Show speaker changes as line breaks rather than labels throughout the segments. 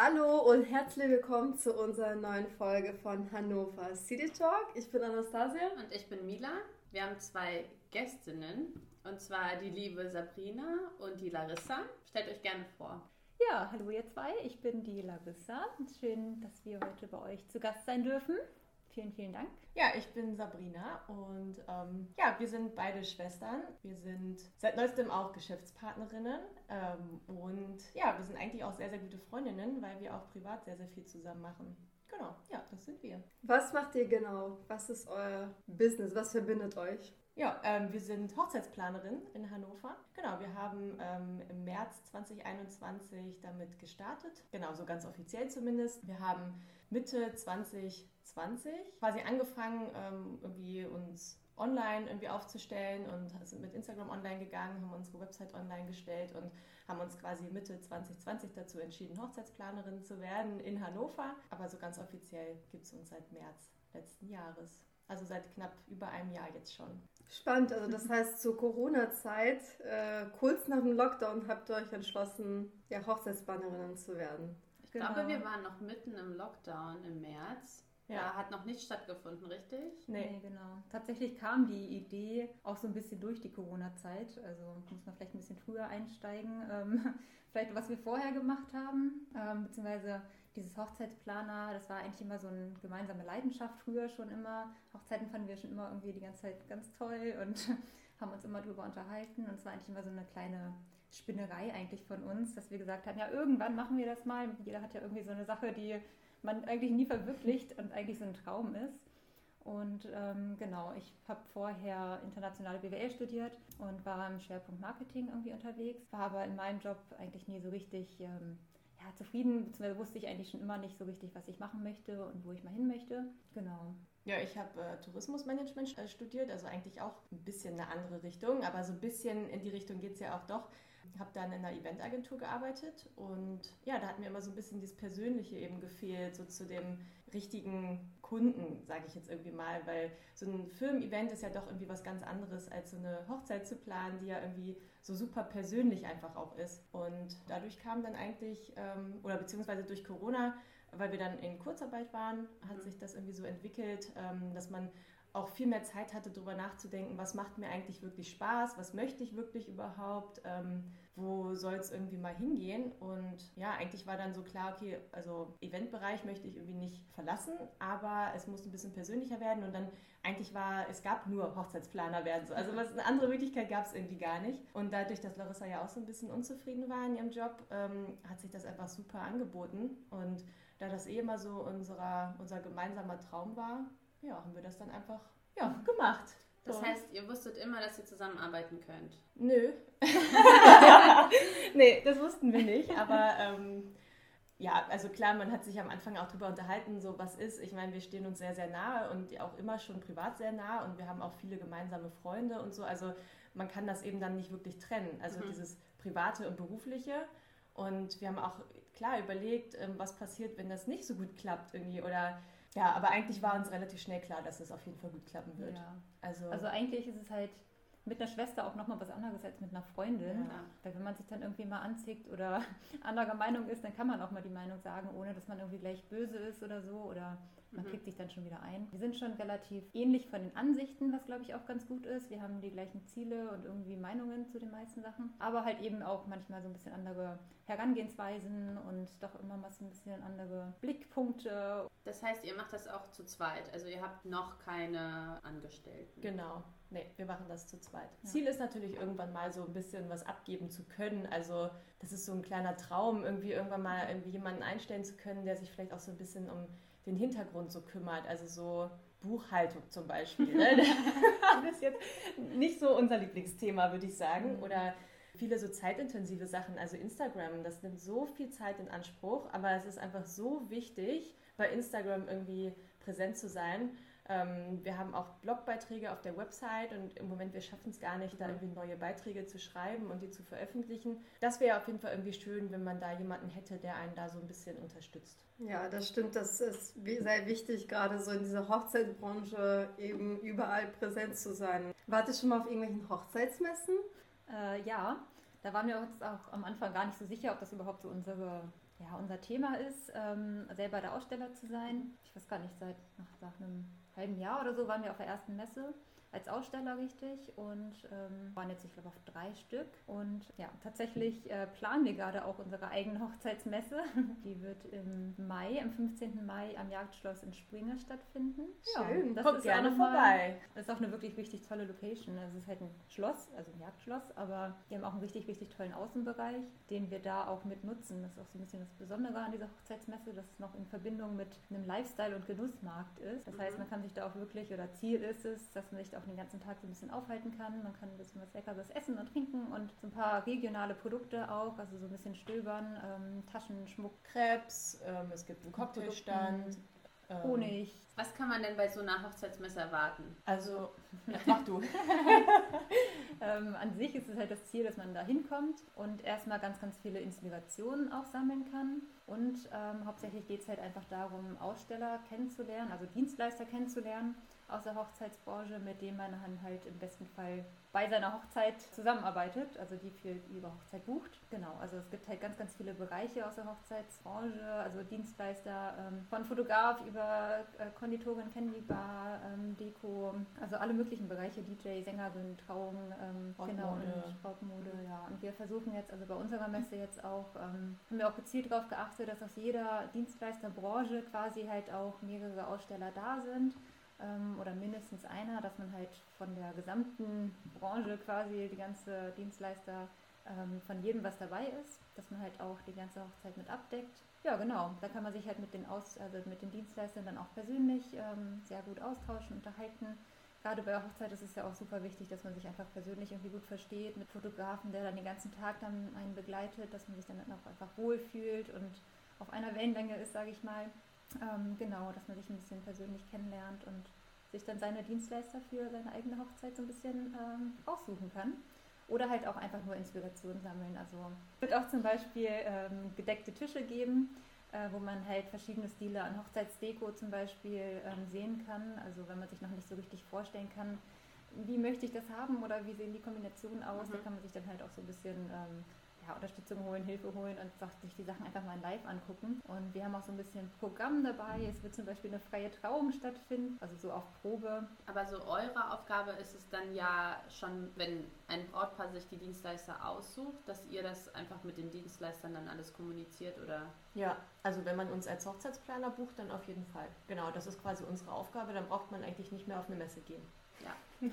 Hallo und herzlich willkommen zu unserer neuen Folge von Hannover City Talk. Ich bin Anastasia.
Und ich bin Mila. Wir haben zwei Gästinnen, und zwar die liebe Sabrina und die Larissa. Stellt euch gerne vor.
Ja, hallo ihr zwei, ich bin die Larissa. Schön, dass wir heute bei euch zu Gast sein dürfen. Vielen, vielen Dank.
Ja, ich bin Sabrina und ähm, ja, wir sind beide Schwestern. Wir sind seit neuestem auch Geschäftspartnerinnen ähm, und ja, wir sind eigentlich auch sehr, sehr gute Freundinnen, weil wir auch privat sehr, sehr viel zusammen machen. Genau, ja, das sind wir.
Was macht ihr genau? Was ist euer Business? Was verbindet euch?
Ja, ähm, wir sind Hochzeitsplanerin in Hannover. Genau, wir haben ähm, im März 2021 damit gestartet. Genau, so ganz offiziell zumindest. Wir haben Mitte 2020 quasi angefangen, ähm, irgendwie uns online irgendwie aufzustellen und sind mit Instagram online gegangen, haben unsere Website online gestellt und haben uns quasi Mitte 2020 dazu entschieden, Hochzeitsplanerin zu werden in Hannover. Aber so ganz offiziell gibt es uns seit März letzten Jahres. Also seit knapp über einem Jahr jetzt schon.
Spannend, also das heißt zur Corona-Zeit, äh, kurz nach dem Lockdown habt ihr euch entschlossen, ja, Hochzeitsplanerinnen zu werden.
Ich genau. glaube, wir waren noch mitten im Lockdown im März. Ja. Da hat noch nicht stattgefunden, richtig?
Nee. nee, genau. Tatsächlich kam die Idee auch so ein bisschen durch die Corona-Zeit. Also muss man vielleicht ein bisschen früher einsteigen. Ähm, vielleicht, was wir vorher gemacht haben, ähm, beziehungsweise dieses Hochzeitsplaner, das war eigentlich immer so eine gemeinsame Leidenschaft früher schon immer. Hochzeiten fanden wir schon immer irgendwie die ganze Zeit ganz toll und haben uns immer drüber unterhalten. Und es war eigentlich immer so eine kleine Spinnerei eigentlich von uns, dass wir gesagt haben, ja, irgendwann machen wir das mal. Jeder hat ja irgendwie so eine Sache, die man eigentlich nie verwirklicht und eigentlich so ein Traum ist. Und ähm, genau, ich habe vorher internationale BWL studiert und war im Schwerpunkt Marketing irgendwie unterwegs, war aber in meinem Job eigentlich nie so richtig ähm, ja, zufrieden, beziehungsweise wusste ich eigentlich schon immer nicht so richtig, was ich machen möchte und wo ich mal hin möchte. Genau.
Ja, ich habe äh, Tourismusmanagement äh, studiert, also eigentlich auch ein bisschen eine andere Richtung, aber so ein bisschen in die Richtung geht es ja auch doch habe dann in einer Eventagentur gearbeitet und ja, da hat mir immer so ein bisschen das Persönliche eben gefehlt, so zu dem richtigen Kunden, sage ich jetzt irgendwie mal, weil so ein Firmen-Event ist ja doch irgendwie was ganz anderes als so eine Hochzeit zu planen, die ja irgendwie so super persönlich einfach auch ist. Und dadurch kam dann eigentlich, ähm, oder beziehungsweise durch Corona, weil wir dann in Kurzarbeit waren, hat mhm. sich das irgendwie so entwickelt, ähm, dass man auch viel mehr Zeit hatte, darüber nachzudenken, was macht mir eigentlich wirklich Spaß, was möchte ich wirklich überhaupt, ähm, wo soll es irgendwie mal hingehen. Und ja, eigentlich war dann so klar, okay, also Eventbereich möchte ich irgendwie nicht verlassen, aber es muss ein bisschen persönlicher werden. Und dann eigentlich war, es gab nur Hochzeitsplaner werden. So. Also was, eine andere Möglichkeit gab es irgendwie gar nicht. Und dadurch, dass Larissa ja auch so ein bisschen unzufrieden war in ihrem Job, ähm, hat sich das einfach super angeboten. Und da das eh immer so unserer, unser gemeinsamer Traum war, ja, haben wir das dann einfach ja, gemacht.
Das heißt, ihr wusstet immer, dass ihr zusammenarbeiten könnt?
Nö. nee, das wussten wir nicht. Aber ähm, ja, also klar, man hat sich am Anfang auch darüber unterhalten, so was ist. Ich meine, wir stehen uns sehr, sehr nahe und auch immer schon privat sehr nah und wir haben auch viele gemeinsame Freunde und so. Also man kann das eben dann nicht wirklich trennen. Also mhm. dieses Private und Berufliche. Und wir haben auch klar überlegt, ähm, was passiert, wenn das nicht so gut klappt irgendwie oder ja, aber eigentlich war uns relativ schnell klar, dass es auf jeden Fall gut klappen wird. Ja.
Also, also eigentlich ist es halt mit einer Schwester auch nochmal was anderes als mit einer Freundin. Ja. Weil wenn man sich dann irgendwie mal anzieht oder anderer Meinung ist, dann kann man auch mal die Meinung sagen, ohne dass man irgendwie gleich böse ist oder so. Oder man mhm. kriegt sich dann schon wieder ein. Wir sind schon relativ ähnlich von den Ansichten, was glaube ich auch ganz gut ist. Wir haben die gleichen Ziele und irgendwie Meinungen zu den meisten Sachen. Aber halt eben auch manchmal so ein bisschen andere Herangehensweisen und doch immer mal so ein bisschen andere Blickpunkte.
Das heißt, ihr macht das auch zu zweit. Also ihr habt noch keine Angestellten.
Genau. Nee, wir machen das zu zweit. Ja. Ziel ist natürlich irgendwann mal so ein bisschen was abgeben zu können. Also das ist so ein kleiner Traum, irgendwie irgendwann mal irgendwie jemanden einstellen zu können, der sich vielleicht auch so ein bisschen um den Hintergrund so kümmert. Also so Buchhaltung zum Beispiel. Ne? das ist jetzt nicht so unser Lieblingsthema, würde ich sagen. Mhm. Oder viele so zeitintensive Sachen. Also Instagram, das nimmt so viel Zeit in Anspruch, aber es ist einfach so wichtig, bei Instagram irgendwie präsent zu sein. Ähm, wir haben auch Blogbeiträge auf der Website und im Moment, wir schaffen es gar nicht, da irgendwie neue Beiträge zu schreiben und die zu veröffentlichen. Das wäre auf jeden Fall irgendwie schön, wenn man da jemanden hätte, der einen da so ein bisschen unterstützt.
Ja, das stimmt. Das ist sehr wichtig, gerade so in dieser Hochzeitsbranche eben überall präsent zu sein. Wart ihr schon mal auf irgendwelchen Hochzeitsmessen?
Äh, ja, da waren wir uns auch am Anfang gar nicht so sicher, ob das überhaupt so unsere ja, unser Thema ist, ähm, selber der Aussteller zu sein. Ich weiß gar nicht, seit nach, nach einem halben Jahr oder so waren wir auf der ersten Messe als Aussteller richtig und ähm, waren jetzt, ich glaube, auf drei Stück. Und ja, tatsächlich äh, planen wir gerade auch unsere eigene Hochzeitsmesse. Die wird im Mai, am 15. Mai am Jagdschloss in Springer stattfinden.
Schön,
ja, das
kommt
ist
gerne
mal-
vorbei.
Das ist auch eine wirklich richtig tolle Location. Also es ist halt ein Schloss, also ein Jagdschloss, aber wir haben auch einen richtig, richtig tollen Außenbereich, den wir da auch mit nutzen. Das ist auch so ein bisschen das Besondere an dieser Hochzeitsmesse, dass es noch in Verbindung mit einem Lifestyle- und Genussmarkt ist. Das heißt, man kann sich da auch wirklich, oder Ziel ist es, dass man sich da auch den ganzen Tag so ein bisschen aufhalten kann. Man kann ein bisschen was Leckeres essen und trinken und so ein paar regionale Produkte auch, also so ein bisschen stöbern, ähm, Taschen, Schmuck,
Krebs, ähm, es gibt einen Cocktailstand. ähm,
Honig.
Was kann man denn bei so einer Hochzeitsmesse erwarten?
Also, mach du.
Ähm, an sich ist es halt das Ziel, dass man da hinkommt und erstmal ganz, ganz viele Inspirationen auch sammeln kann. Und ähm, hauptsächlich geht es halt einfach darum, Aussteller kennenzulernen, also Dienstleister kennenzulernen aus der Hochzeitsbranche, mit denen man dann halt im besten Fall bei seiner Hochzeit zusammenarbeitet, also die für ihre Hochzeit bucht. Genau, also es gibt halt ganz, ganz viele Bereiche aus der Hochzeitsbranche, also Dienstleister ähm, von Fotograf über äh, Konditorin, Candy Bar, ähm, Deko, also alle möglichen Bereiche, DJ, Sängerin, Trauung, ähm, genau, und Brautmode, ja. Und wir versuchen jetzt, also bei unserer Messe jetzt auch, ähm, haben wir auch gezielt darauf geachtet, dass aus jeder Dienstleisterbranche quasi halt auch mehrere Aussteller da sind oder mindestens einer, dass man halt von der gesamten Branche quasi, die ganze Dienstleister, ähm, von jedem was dabei ist, dass man halt auch die ganze Hochzeit mit abdeckt. Ja, genau. Da kann man sich halt mit den, Aus also mit den Dienstleistern dann auch persönlich ähm, sehr gut austauschen, unterhalten. Gerade bei der Hochzeit ist es ja auch super wichtig, dass man sich einfach persönlich irgendwie gut versteht mit Fotografen, der dann den ganzen Tag dann einen begleitet, dass man sich dann auch einfach wohlfühlt und auf einer Wellenlänge ist, sage ich mal. Ähm, genau, dass man sich ein bisschen persönlich kennenlernt und sich dann seine Dienstleister für seine eigene Hochzeit so ein bisschen ähm, aussuchen kann. Oder halt auch einfach nur Inspiration sammeln. Also es wird auch zum Beispiel ähm, gedeckte Tische geben, äh, wo man halt verschiedene Stile an Hochzeitsdeko zum Beispiel ähm, sehen kann. Also wenn man sich noch nicht so richtig vorstellen kann, wie möchte ich das haben oder wie sehen die Kombinationen aus, da
Mhm.
kann man sich dann halt auch so ein bisschen ähm, ja, Unterstützung holen, Hilfe holen und sagt, sich die Sachen einfach mal in live angucken. Und wir haben auch so ein bisschen Programm dabei. Es wird zum Beispiel eine freie Trauung stattfinden, also so auf Probe.
Aber so eure Aufgabe ist es dann ja schon, wenn ein Brautpaar sich die Dienstleister aussucht, dass ihr das einfach mit den Dienstleistern dann alles kommuniziert oder
Ja, also wenn man uns als Hochzeitsplaner bucht, dann auf jeden Fall. Genau, das ist quasi unsere Aufgabe. Dann braucht man eigentlich nicht mehr auf eine Messe gehen.
Ja.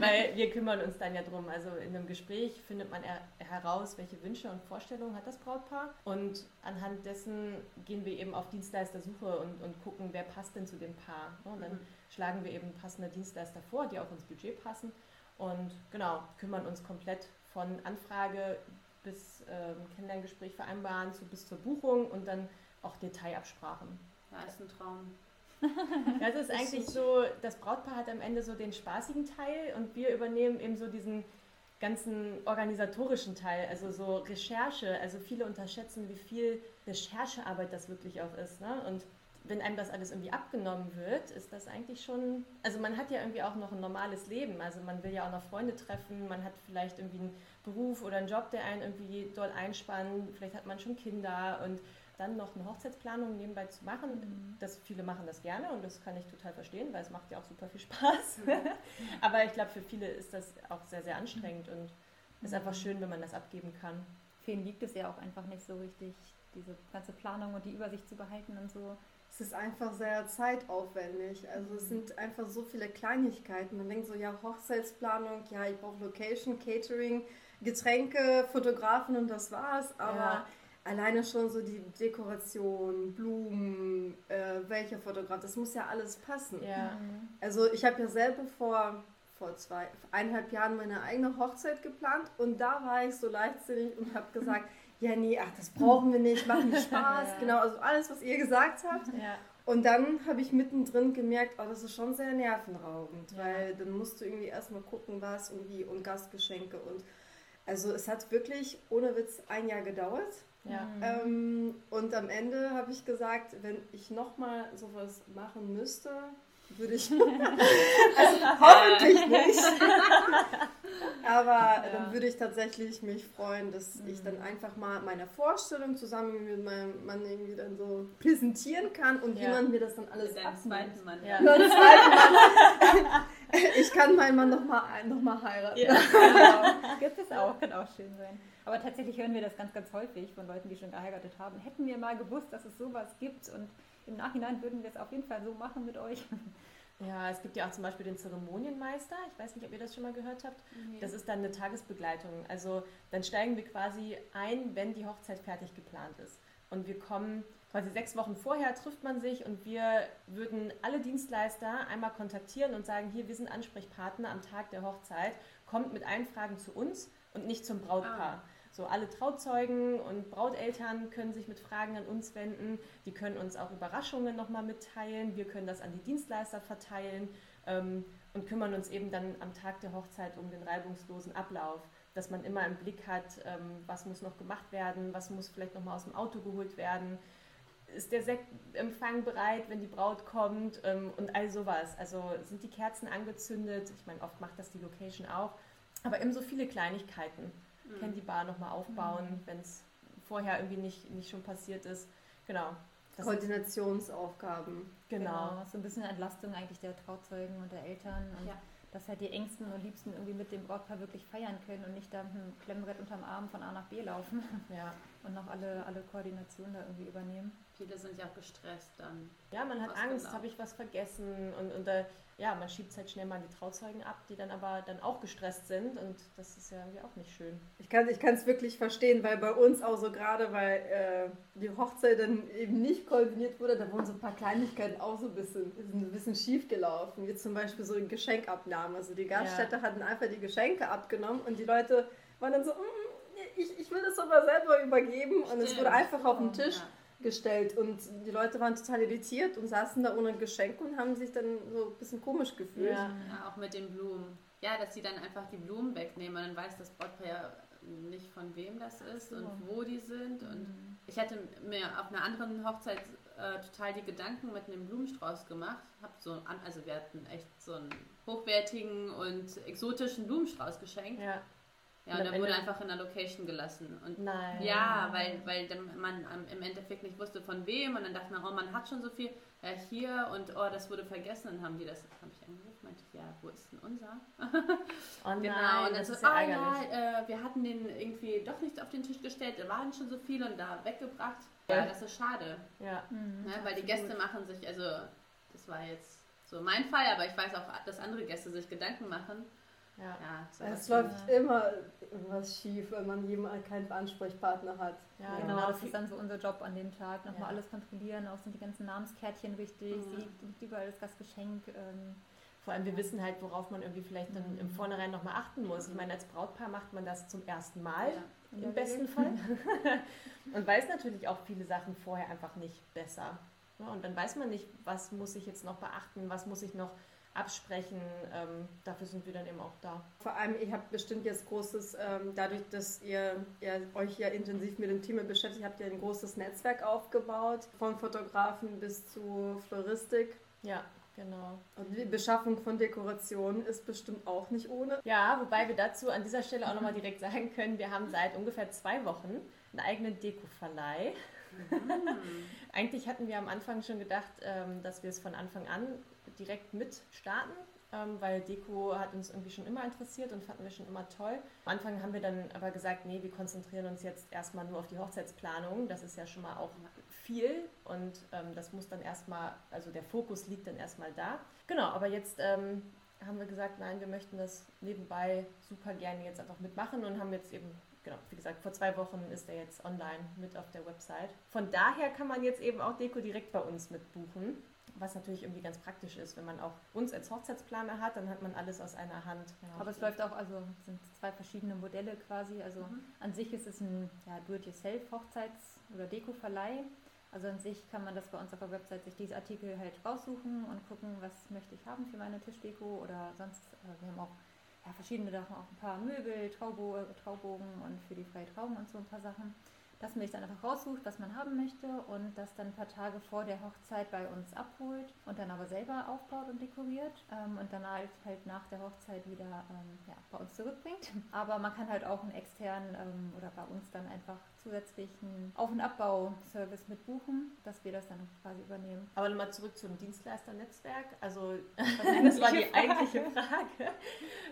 Weil wir kümmern uns dann ja drum. Also in einem Gespräch findet man er heraus, welche Wünsche und Vorstellungen hat das Brautpaar. Und anhand dessen gehen wir eben auf Dienstleistersuche und, und gucken, wer passt denn zu dem Paar. Und dann
Mhm.
schlagen wir eben passende Dienstleister vor, die auch ins Budget passen. Und genau, kümmern uns komplett von Anfrage bis ähm, Kennenlerngespräch vereinbaren zu, bis zur Buchung und dann auch Detailabsprachen.
ja, ist ein Traum.
Das ist eigentlich so, das Brautpaar hat am Ende so den spaßigen Teil und wir übernehmen eben so diesen ganzen organisatorischen Teil, also so Recherche. Also viele unterschätzen, wie viel Recherchearbeit das wirklich auch ist. Ne? Und wenn einem das alles irgendwie abgenommen wird, ist das eigentlich schon. Also man hat ja irgendwie auch noch ein normales Leben. Also man will ja auch noch Freunde treffen, man hat vielleicht irgendwie einen Beruf oder einen Job, der einen irgendwie doll einspannt. Vielleicht hat man schon Kinder und dann noch eine Hochzeitsplanung nebenbei zu machen. Das, viele machen das gerne und das kann ich total verstehen, weil es macht ja auch super viel Spaß. Aber ich glaube, für viele ist das auch sehr, sehr anstrengend und es ist einfach schön, wenn man das abgeben kann.
Vielen liegt es ja auch einfach nicht so richtig, diese ganze Planung und die Übersicht zu behalten und so.
Es ist einfach sehr zeitaufwendig. Also es sind einfach so viele Kleinigkeiten. Man denkt so, ja, Hochzeitsplanung, ja, ich brauche Location, Catering, Getränke, Fotografen und das war's. Aber
Ja.
Alleine schon so die Dekoration, Blumen, äh, welcher Fotograf, das muss ja alles passen.
Ja.
Also ich habe ja selber vor, vor zwei, eineinhalb Jahren meine eigene Hochzeit geplant und da war ich so leichtsinnig und habe gesagt, ja nee, ach, das brauchen wir nicht, macht nicht Spaß.
Ja.
Genau, also alles, was ihr gesagt habt.
Ja.
Und dann habe ich mittendrin gemerkt, oh, das ist schon sehr nervenraubend,
Ja.
weil dann musst du irgendwie erstmal gucken, was und wie und Gastgeschenke und also es hat wirklich ohne Witz ein Jahr gedauert.
Ja.
Mhm.
Ähm, und am Ende habe ich gesagt, wenn ich nochmal sowas machen müsste, würde ich. also hoffentlich nicht. Aber ja. dann würde ich tatsächlich mich freuen, dass mhm. ich dann einfach mal meine Vorstellung zusammen mit meinem Mann irgendwie dann so präsentieren kann und ja. jemand mir das dann alles
mit zweiten Mann.
Ja. Mit zweiten Mann. ich kann meinen Mann nochmal noch mal heiraten. Ja,
genau. Gibt es auch, kann auch schön sein. Aber tatsächlich hören wir das ganz, ganz häufig von Leuten, die schon geheiratet haben. Hätten wir mal gewusst, dass es sowas gibt und im Nachhinein würden wir es auf jeden Fall so machen mit euch.
Ja, es gibt ja auch zum Beispiel den Zeremonienmeister. Ich weiß nicht, ob ihr das schon mal gehört habt. Mhm. Das ist dann eine Tagesbegleitung. Also dann steigen wir quasi ein, wenn die Hochzeit fertig geplant ist. Und wir kommen quasi sechs Wochen vorher, trifft man sich und wir würden alle Dienstleister einmal kontaktieren und sagen, hier, wir sind Ansprechpartner am Tag der Hochzeit. Kommt mit allen Fragen zu uns und nicht zum Brautpaar. Ah. So alle Trauzeugen und Brauteltern können sich mit Fragen an uns wenden. Die können uns auch Überraschungen nochmal mitteilen. Wir können das an die Dienstleister verteilen ähm, und kümmern uns eben dann am Tag der Hochzeit um den reibungslosen Ablauf. Dass man immer im Blick hat, ähm, was muss noch gemacht werden, was muss vielleicht nochmal aus dem Auto geholt werden. Ist der Sektempfang bereit, wenn die Braut kommt ähm, und all sowas. Also sind die Kerzen angezündet? Ich meine, oft macht das die Location auch. Aber eben so viele Kleinigkeiten mhm. Candy-Bar nochmal aufbauen, mhm. wenn es vorher irgendwie nicht, nicht schon passiert ist. Genau.
Koordinationsaufgaben.
Genau. genau. So ein bisschen Entlastung eigentlich der Trauzeugen und der Eltern. Und ja. dass halt die Engsten und Liebsten irgendwie mit dem Brautpaar wirklich feiern können und nicht da mit einem Klemmbrett unterm Arm von A nach B laufen. Ja. Und noch alle, alle Koordinationen da irgendwie übernehmen.
Viele sind ja auch gestresst dann.
Ja, man hat Angst, habe ich was vergessen und, und äh, ja, man schiebt es halt schnell mal an die Trauzeugen ab, die dann aber dann auch gestresst sind und das ist ja irgendwie auch nicht schön.
Ich kann es wirklich verstehen, weil bei uns auch so gerade, weil äh, die Hochzeit dann eben nicht koordiniert wurde, da wurden so ein paar Kleinigkeiten auch so ein bisschen, ein bisschen schief gelaufen, wie zum Beispiel so eine Geschenkabnahme. Also die Gaststätte ja. hatten einfach die Geschenke abgenommen und die Leute waren dann so, mm, ich, ich will das aber selber übergeben und es wurde einfach auf den Tisch. Ja gestellt und die Leute waren total irritiert und saßen da ohne Geschenk und haben sich dann so ein bisschen komisch gefühlt.
Ja, ja auch mit den Blumen. Ja, dass sie dann einfach die Blumen wegnehmen und dann weiß das Brautpaar ja nicht von wem das ist so. und wo die sind. Und mhm. ich hatte mir auf einer anderen Hochzeit äh, total die Gedanken mit einem Blumenstrauß gemacht. Hab so also wir hatten echt so einen hochwertigen und exotischen Blumenstrauß geschenkt. Ja. Ja, und, dann wurde einfach in der Location gelassen. Und
Nein.
Ja, weil, weil man im Endeffekt nicht wusste von wem und dann dachte man, oh, man hat schon so viel ja, hier und oh, das wurde vergessen. Dann haben die das, habe ich angerufen, meinte ich, ja, wo ist denn unser?
Oh nein, genau,
und dann so, ah ja, äh, wir hatten den irgendwie doch nicht auf den Tisch gestellt, da waren schon so viele und da weggebracht. Ja, das ist schade.
Ja. Mhm,
ja weil die Gäste machen sich, also das war jetzt so mein Fall, aber ich weiß auch, dass andere Gäste sich Gedanken machen
ja. ja es läuft immer irgendwas schief, wenn man jemanden keinen Ansprechpartner hat.
Ja, ja, genau, das ist dann so unser Job an dem Tag. Nochmal ja. alles kontrollieren, auch sind die ganzen Namenskärtchen wichtig, mhm. liegt überall das Gastgeschenk. Ähm.
Vor allem, wir wissen halt, worauf man irgendwie vielleicht dann mhm. im Vornherein nochmal achten muss. Ich meine, als Brautpaar macht man das zum ersten Mal, ja. im besten Fall. und weiß natürlich auch viele Sachen vorher einfach nicht besser. Und dann weiß man nicht, was muss ich jetzt noch beachten, was muss ich noch absprechen. Ähm, dafür sind wir dann eben auch da.
Vor allem, ihr habt bestimmt jetzt großes, ähm, dadurch, dass ihr, ihr, euch ja intensiv mit dem Thema beschäftigt, habt ihr ein großes Netzwerk aufgebaut, von Fotografen bis zu Floristik.
Ja. Genau.
Und die Beschaffung von Dekorationen ist bestimmt auch nicht ohne.
Ja, wobei wir dazu an dieser Stelle auch nochmal direkt sagen können, wir haben seit ungefähr zwei Wochen einen eigenen Deko-Verleih. Mhm. Eigentlich hatten wir am Anfang schon gedacht, ähm, dass wir es von Anfang an direkt mit starten, ähm, weil Deko hat uns irgendwie schon immer interessiert und fanden wir schon immer toll. Am Anfang haben wir dann aber gesagt, nee, wir konzentrieren uns jetzt erstmal nur auf die Hochzeitsplanung. Das ist ja schon mal auch viel und ähm, das muss dann erstmal, also der Fokus liegt dann erstmal da. Genau, aber jetzt ähm, haben wir gesagt, nein, wir möchten das nebenbei super gerne jetzt einfach mitmachen und haben jetzt eben genau, wie gesagt, vor zwei Wochen ist er jetzt online mit auf der Website. Von daher kann man jetzt eben auch Deko direkt bei uns mitbuchen was natürlich irgendwie ganz praktisch ist, wenn man auch uns als Hochzeitsplaner hat, dann hat man alles aus einer Hand.
Ja. Aber es läuft auch, also sind zwei verschiedene Modelle quasi. Also mhm. an sich ist es ein ja, Do-it-yourself-Hochzeits- oder Deko-Verleih. Also an sich kann man das bei uns auf der Website sich diese Artikel halt raussuchen und gucken, was möchte ich haben für meine Tischdeko oder sonst. Äh, wir haben auch ja, verschiedene Sachen, auch ein paar Möbel, Traubo Traubogen und für die freie Trauung und so ein paar Sachen. Dass man sich dann einfach raussucht, was man haben möchte und das dann ein paar Tage vor der Hochzeit bei uns abholt und dann aber selber aufbaut und dekoriert ähm, und dann halt, halt nach der Hochzeit wieder ähm, ja, bei uns zurückbringt. Aber man kann halt auch einen externen ähm, oder bei uns dann einfach zusätzlichen Auf- und Abbauservice mit buchen, dass wir das dann quasi übernehmen.
Aber nochmal zurück zum Dienstleisternetzwerk. Also das war die eigentliche Frage.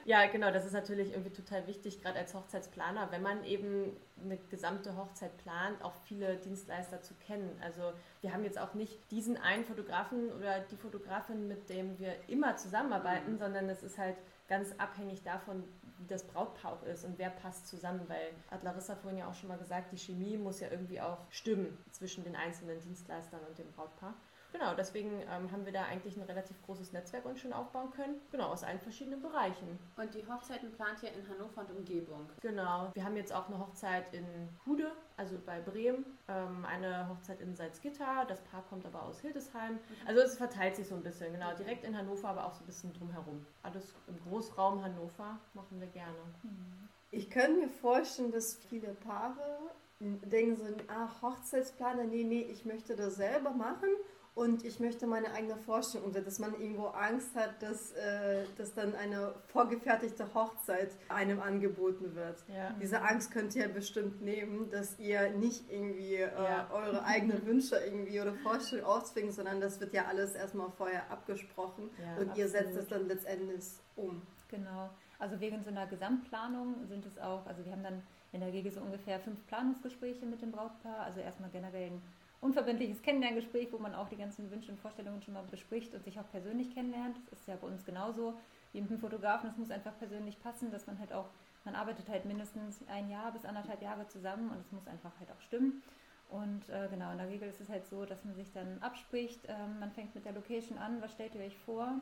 Ja, genau, das ist natürlich irgendwie total wichtig, gerade als Hochzeitsplaner, wenn man eben eine gesamte Hochzeit plant, auch viele Dienstleister zu kennen. Also wir haben jetzt auch nicht diesen einen Fotografen oder die Fotografin, mit dem wir immer zusammenarbeiten, mhm. sondern es ist halt ganz abhängig davon, wie das Brautpaar auch ist und wer passt zusammen, weil hat Larissa vorhin ja auch schon mal gesagt, die Chemie muss ja irgendwie auch stimmen zwischen den einzelnen Dienstleistern und dem Brautpaar. Genau, deswegen ähm, haben wir da eigentlich ein relativ großes Netzwerk uns schon aufbauen können. Genau, aus allen verschiedenen Bereichen.
Und die Hochzeiten plant ihr in Hannover und Umgebung?
Genau. Wir haben jetzt auch eine Hochzeit in Hude, also bei Bremen, ähm, eine Hochzeit in Salzgitter. Das Paar kommt aber aus Hildesheim. Mhm. Also es verteilt sich so ein bisschen, genau. Direkt in Hannover, aber auch so ein bisschen drumherum. Alles im Großraum Hannover machen wir gerne.
Mhm. Ich könnte mir vorstellen, dass viele Paare denken so, ah, Hochzeitsplaner, nee, nee, ich möchte das selber machen und ich möchte meine eigene Vorstellung, dass man irgendwo Angst hat, dass, äh, dass dann eine vorgefertigte Hochzeit einem angeboten wird. Ja. Diese Angst könnt ihr bestimmt nehmen, dass ihr nicht irgendwie äh, ja. eure eigenen Wünsche irgendwie oder Vorstellungen ausfängt, sondern das wird ja alles erstmal vorher abgesprochen ja, und absolut. ihr setzt es dann letztendlich um.
Genau. Also wegen so einer Gesamtplanung sind es auch, also wir haben dann in der Regel so ungefähr fünf Planungsgespräche mit dem Brautpaar, also erstmal generell ein unverbindliches Kennenlerngespräch, wo man auch die ganzen Wünsche und Vorstellungen schon mal bespricht und sich auch persönlich kennenlernt. Das ist ja bei uns genauso wie mit dem Fotografen. Es muss einfach persönlich passen, dass man halt auch, man arbeitet halt mindestens ein Jahr bis anderthalb Jahre zusammen und es muss einfach halt auch stimmen. Und äh, genau, in der Regel ist es halt so, dass man sich dann abspricht, ähm, man fängt mit der Location an, was stellt ihr euch vor?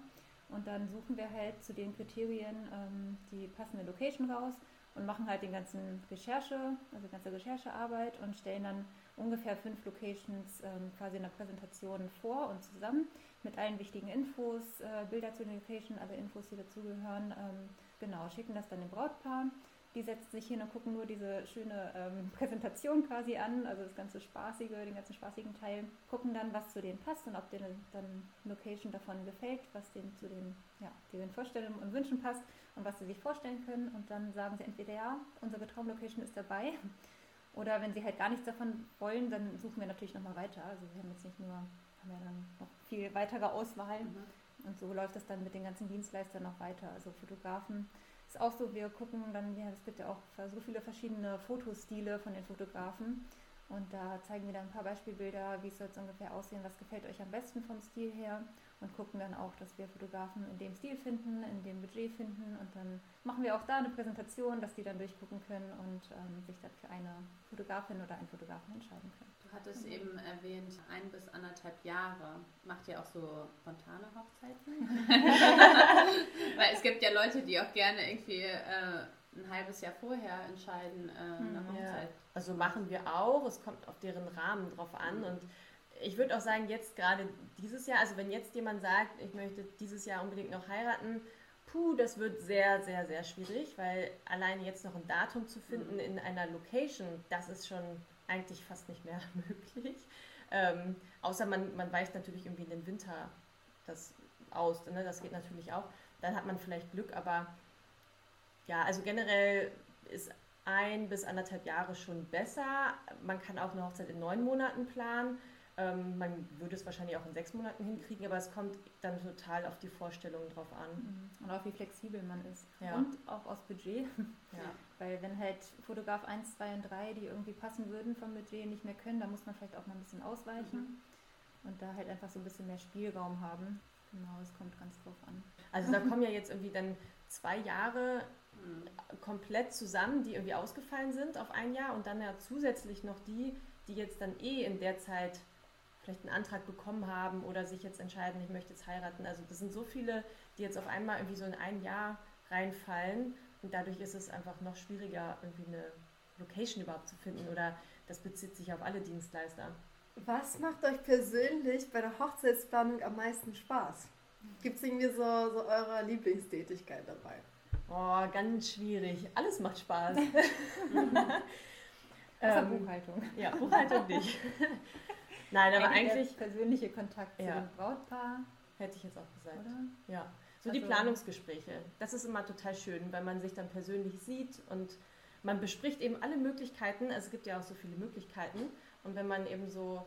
Und dann suchen wir halt zu den Kriterien ähm, die passende Location raus und machen halt den ganzen Recherche, also die ganze Recherchearbeit und stellen dann ungefähr fünf Locations ähm, quasi in der Präsentation vor und zusammen mit allen wichtigen Infos, äh, Bilder zu den Location, alle Infos, die dazugehören. Ähm, genau, schicken das dann dem Brautpaar. Die setzen sich hin und gucken nur diese schöne ähm, Präsentation quasi an, also das ganze Spaßige, den ganzen spaßigen Teil, gucken dann, was zu denen passt und ob denen dann Location davon gefällt, was denen zu den, ja, deren Vorstellungen und Wünschen passt und was sie sich vorstellen können. Und dann sagen sie entweder ja, unsere Traumlocation ist dabei oder wenn sie halt gar nichts davon wollen, dann suchen wir natürlich nochmal weiter. Also wir haben jetzt nicht nur, haben ja dann noch viel weitere Auswahl. Mhm. Und so läuft das dann mit den ganzen Dienstleistern noch weiter. Also Fotografen ist auch so, wir gucken dann, ja, es gibt ja auch so viele verschiedene Fotostile von den Fotografen. Und da zeigen wir dann ein paar Beispielbilder, wie es soll es ungefähr aussehen, was gefällt euch am besten vom Stil her und gucken dann auch, dass wir Fotografen in dem Stil finden, in dem Budget finden und dann machen wir auch da eine Präsentation, dass die dann durchgucken können und ähm, sich dann für eine Fotografin oder einen Fotografen entscheiden können.
Du hattest mhm. eben erwähnt, ein bis anderthalb Jahre. Macht ihr auch so spontane Hochzeiten? Weil es gibt ja Leute, die auch gerne irgendwie äh, ein halbes Jahr vorher entscheiden, äh, eine mhm. Hochzeit. Ja.
Also machen wir auch. Es kommt auf deren Rahmen drauf an mhm. und ich würde auch sagen, jetzt gerade dieses Jahr, also wenn jetzt jemand sagt, ich möchte dieses Jahr unbedingt noch heiraten, puh, das wird sehr, sehr, sehr schwierig, weil alleine jetzt noch ein Datum zu finden mhm. in einer Location, das ist schon eigentlich fast nicht mehr möglich. Ähm, außer man, man weicht natürlich irgendwie in den Winter das aus, ne? das geht natürlich auch. Dann hat man vielleicht Glück, aber ja, also generell ist ein bis anderthalb Jahre schon besser. Man kann auch eine Hochzeit in neun Monaten planen. Ähm, man würde es wahrscheinlich auch in sechs Monaten hinkriegen, aber es kommt dann total auf die Vorstellungen drauf an.
Mhm. Und auch wie flexibel man ist. Ja. Und auch aus Budget. Ja. Weil wenn halt Fotograf 1, 2 und 3, die irgendwie passen würden vom Budget, nicht mehr können, dann muss man vielleicht auch mal ein bisschen ausweichen. Mhm. Und da halt einfach so ein bisschen mehr Spielraum haben. Genau, es kommt ganz drauf an.
Also da kommen ja jetzt irgendwie dann zwei Jahre mhm. komplett zusammen, die irgendwie ausgefallen sind auf ein Jahr und dann ja zusätzlich noch die, die jetzt dann eh in der Zeit vielleicht einen Antrag bekommen haben oder sich jetzt entscheiden, ich möchte jetzt heiraten. Also das sind so viele, die jetzt auf einmal irgendwie so in ein Jahr reinfallen und dadurch ist es einfach noch schwieriger, irgendwie eine Location überhaupt zu finden oder das bezieht sich auf alle Dienstleister.
Was macht euch persönlich bei der Hochzeitsplanung am meisten Spaß? Gibt es irgendwie so, so eure Lieblingstätigkeit dabei?
Oh, ganz schwierig. Alles macht Spaß.
Ähm, Buchhaltung.
Ja, Buchhaltung nicht. Nein, aber eigentlich.
eigentlich persönliche Kontakt ja. zu dem Brautpaar.
Hätte ich jetzt auch gesagt. Oder? Ja. So also, die Planungsgespräche. Das ist immer total schön, weil man sich dann persönlich sieht und man bespricht eben alle Möglichkeiten. Also es gibt ja auch so viele Möglichkeiten. Und wenn man eben so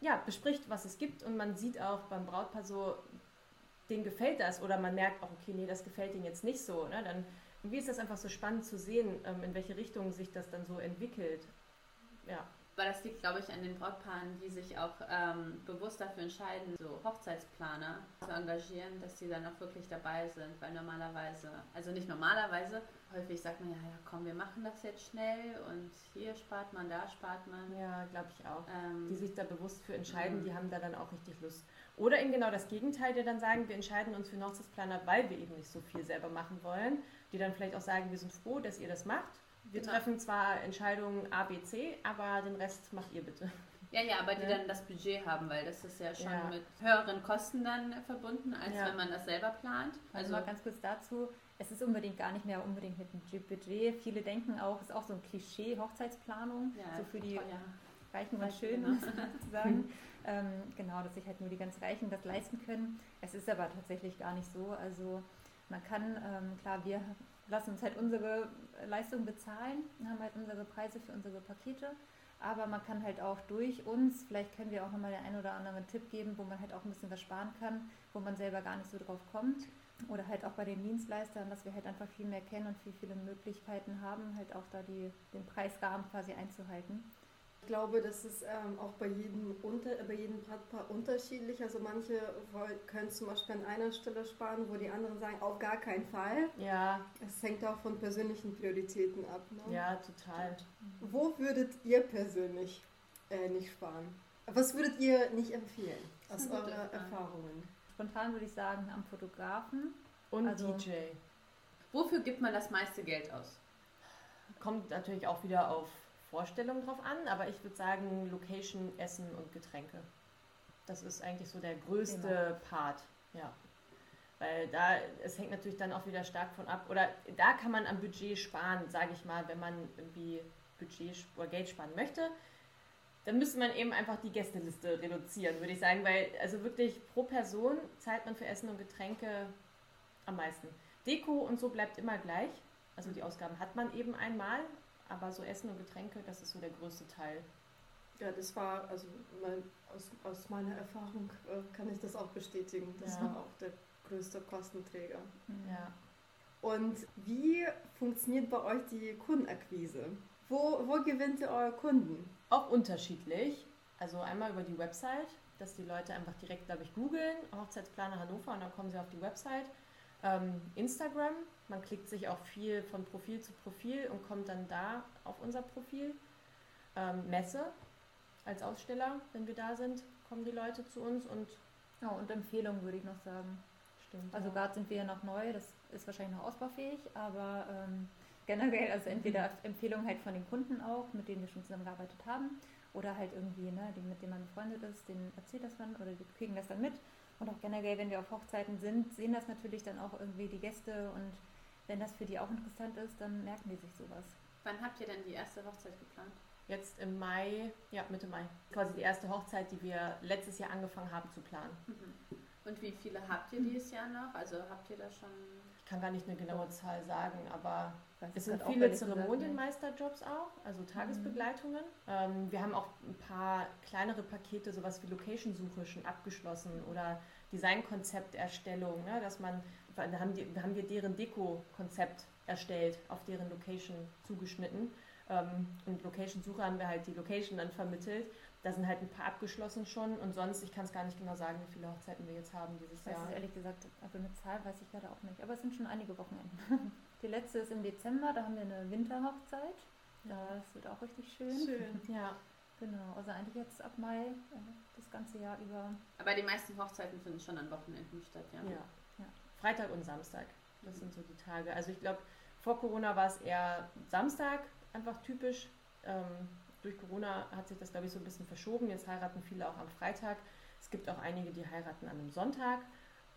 ja, bespricht, was es gibt und man sieht auch beim Brautpaar so, denen gefällt das oder man merkt auch, okay, nee, das gefällt ihnen jetzt nicht so, ne? dann wie ist das einfach so spannend zu sehen, ähm, in welche Richtung sich das dann so entwickelt. Ja.
Weil das liegt, glaube ich, an den Brautpaaren, die sich auch ähm, bewusst dafür entscheiden, so Hochzeitsplaner zu engagieren, dass sie dann auch wirklich dabei sind. Weil normalerweise, also nicht normalerweise, häufig sagt man ja, ja komm, wir machen das jetzt schnell und hier spart man, da spart man.
Ja, glaube ich auch. Ähm, die sich da bewusst für entscheiden, die haben da dann auch richtig Lust. Oder eben genau das Gegenteil, die dann sagen, wir entscheiden uns für einen Hochzeitsplaner, weil wir eben nicht so viel selber machen wollen. Die dann vielleicht auch sagen, wir sind froh, dass ihr das macht. Wir genau. treffen zwar Entscheidungen A, B, C, aber den Rest macht ihr bitte.
Ja, ja, aber die ja. dann das Budget haben, weil das ist ja schon ja. mit höheren Kosten dann verbunden, als ja. wenn man das selber plant.
Also, also ganz kurz dazu, es ist unbedingt gar nicht mehr unbedingt mit dem Budget. Viele denken auch, es ist auch so ein Klischee Hochzeitsplanung, so für die. Reichen und Schönen genau. sozusagen. ähm, genau, dass sich halt nur die ganz Reichen das leisten können. Es ist aber tatsächlich gar nicht so. Also man kann, ähm, klar, wir lassen uns halt unsere Leistung bezahlen, haben halt unsere Preise für unsere Pakete. Aber man kann halt auch durch uns, vielleicht können wir auch nochmal den einen oder anderen Tipp geben, wo man halt auch ein bisschen was sparen kann, wo man selber gar nicht so drauf kommt oder halt auch bei den Dienstleistern, dass wir halt einfach viel mehr kennen und viel, viele Möglichkeiten haben, halt auch da die, den Preisrahmen quasi einzuhalten.
Ich glaube, das ist ähm, auch bei jedem, unter, bei jedem Brautpaar unterschiedlich. Also manche können zum Beispiel an einer Stelle sparen, wo die anderen sagen, auf gar keinen Fall.
Ja.
Es hängt auch von persönlichen Prioritäten ab.
Ne? Ja, total.
Wo würdet ihr persönlich äh, nicht sparen? Was würdet ihr nicht empfehlen aus euren Erfahrungen?
spontan würde ich sagen am Fotografen.
Und also, DJ.
Wofür gibt man das meiste Geld aus?
Kommt natürlich auch wieder auf Vorstellungen drauf an, aber ich würde sagen Location, Essen und Getränke. Das ist eigentlich so der größte genau. Part, ja. Weil da, es hängt natürlich dann auch wieder stark von ab. Oder da kann man am Budget sparen, sage ich mal, wenn man irgendwie Budget oder Geld sparen möchte dann müsste man eben einfach die Gästeliste reduzieren, würde ich sagen, weil also wirklich pro Person zahlt man für Essen und Getränke am meisten. Deko und so bleibt immer gleich. Also die Ausgaben hat man eben einmal, aber so Essen und Getränke, das ist so der größte Teil.
Ja, das war, also mein, aus, aus meiner Erfahrung äh, kann ich das auch bestätigen. Das ja. war auch der größte Kostenträger.
Ja.
Und wie funktioniert bei euch die Kundenakquise? Wo, wo gewinnt ihr eure Kunden?
Auch unterschiedlich. Also einmal über die Website, dass die Leute einfach direkt, glaube ich, googeln, Hochzeitsplaner Hannover und dann kommen sie auf die Website. Ähm, Instagram, man klickt sich auch viel von Profil zu Profil und kommt dann da auf unser Profil. Ähm, Messe als Aussteller, wenn wir da sind, kommen die Leute zu uns und.
Ja, und Empfehlungen würde ich noch sagen.
Stimmt.
Also gerade sind wir ja noch neu, das ist wahrscheinlich noch ausbaufähig, aber ähm, generell, also entweder mhm. Empfehlungen halt von den Kunden auch, mit denen wir schon zusammengearbeitet haben, oder halt irgendwie, ne, die, mit denen man befreundet ist, denen erzählt das man oder die kriegen das dann mit. Und auch generell, wenn wir auf Hochzeiten sind, sehen das natürlich dann auch irgendwie die Gäste und wenn das für die auch interessant ist, dann merken die sich sowas.
Wann habt ihr denn die erste Hochzeit geplant?
Jetzt im Mai, ja, Mitte Mai. Quasi die erste Hochzeit, die wir letztes Jahr angefangen haben zu planen.
Mhm. Und wie viele habt ihr dieses Jahr noch? Also habt ihr da schon.
Ich kann gar nicht eine genaue Zahl sagen, aber es sind viele Zeremonienmeisterjobs auch, also Tagesbegleitungen. Mhm. Ähm, wir haben auch ein paar kleinere Pakete, sowas wie Location-Suche schon abgeschlossen oder Designkonzepterstellung, ne, dass man, da haben, die, haben wir deren Deko-Konzept erstellt, auf deren Location zugeschnitten. Ähm, und Location-Suche haben wir halt die Location dann vermittelt. Da sind halt ein paar abgeschlossen schon und sonst, ich kann es gar nicht genau sagen, wie viele Hochzeiten wir jetzt haben dieses
ich
Jahr.
Weiß ehrlich gesagt, also eine Zahl weiß ich leider auch nicht, aber es sind schon einige Wochenenden. Die letzte ist im Dezember, da haben wir eine Winterhochzeit. Das wird auch richtig schön.
Schön, ja.
Genau, also eigentlich jetzt ab Mai äh, das ganze Jahr über.
Aber die meisten Hochzeiten finden schon an Wochenenden statt, ja?
Ja. Freitag und Samstag, das sind so die Tage. Also ich glaube, vor Corona war es eher Samstag, einfach typisch. Ähm, durch Corona hat sich das, glaube ich, so ein bisschen verschoben. Jetzt heiraten viele auch am Freitag. Es gibt auch einige, die heiraten an einem Sonntag.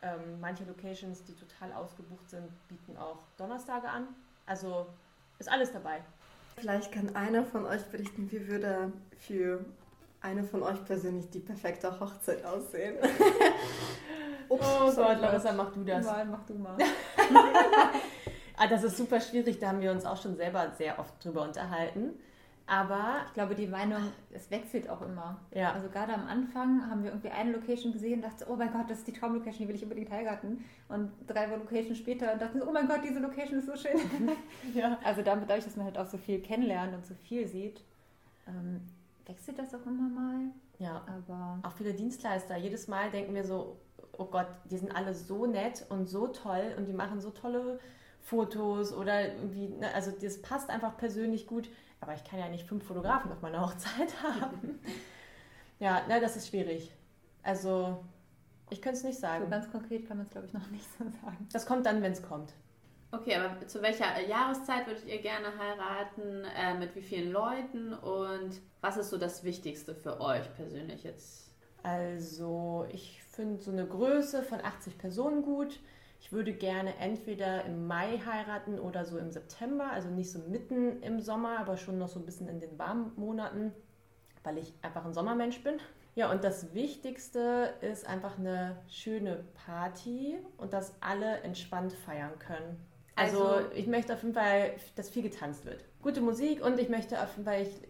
Ähm, manche Locations, die total ausgebucht sind, bieten auch Donnerstage an. Also ist alles dabei.
Vielleicht kann einer von euch berichten, wie würde für eine von euch persönlich die perfekte Hochzeit aussehen?
Ups, oh Gott, Larissa, mach du das.
Mal, mach du mal.
ah, das ist super schwierig, da haben wir uns auch schon selber sehr oft drüber unterhalten. Aber
ich glaube, die Meinung, es wechselt auch immer.
Ja.
Also gerade am Anfang haben wir irgendwie eine Location gesehen und dachten, oh mein Gott, das ist die Traumlocation, die will ich unbedingt heiraten. Und drei Locations später dachten, oh mein Gott, diese Location ist so schön. ja. Also damit, dadurch, dass man halt auch so viel kennenlernt und so viel sieht, ähm, wechselt das auch immer mal.
Ja. Aber auch viele Dienstleister. Jedes Mal denken wir so, oh Gott, die sind alle so nett und so toll und die machen so tolle Fotos oder irgendwie, ne, also das passt einfach persönlich gut aber ich kann ja nicht fünf Fotografen auf meiner Hochzeit haben. ja, na, das ist schwierig. Also, ich könnte es nicht sagen.
So ganz konkret kann man es, glaube ich, noch nicht so sagen.
Das kommt dann, wenn es kommt.
Okay, aber zu welcher Jahreszeit würdet ihr gerne heiraten? Äh, mit wie vielen Leuten? Und was ist so das Wichtigste für euch persönlich jetzt?
Also, ich finde so eine Größe von 80 Personen gut. Ich würde gerne entweder im Mai heiraten oder so im September, also nicht so mitten im Sommer, aber schon noch so ein bisschen in den warmen Monaten, weil ich einfach ein Sommermensch bin. Ja, und das Wichtigste ist einfach eine schöne Party und dass alle entspannt feiern können. Also, also ich möchte auf jeden Fall, dass viel getanzt wird. Gute Musik und ich möchte auf jeden Fall, ich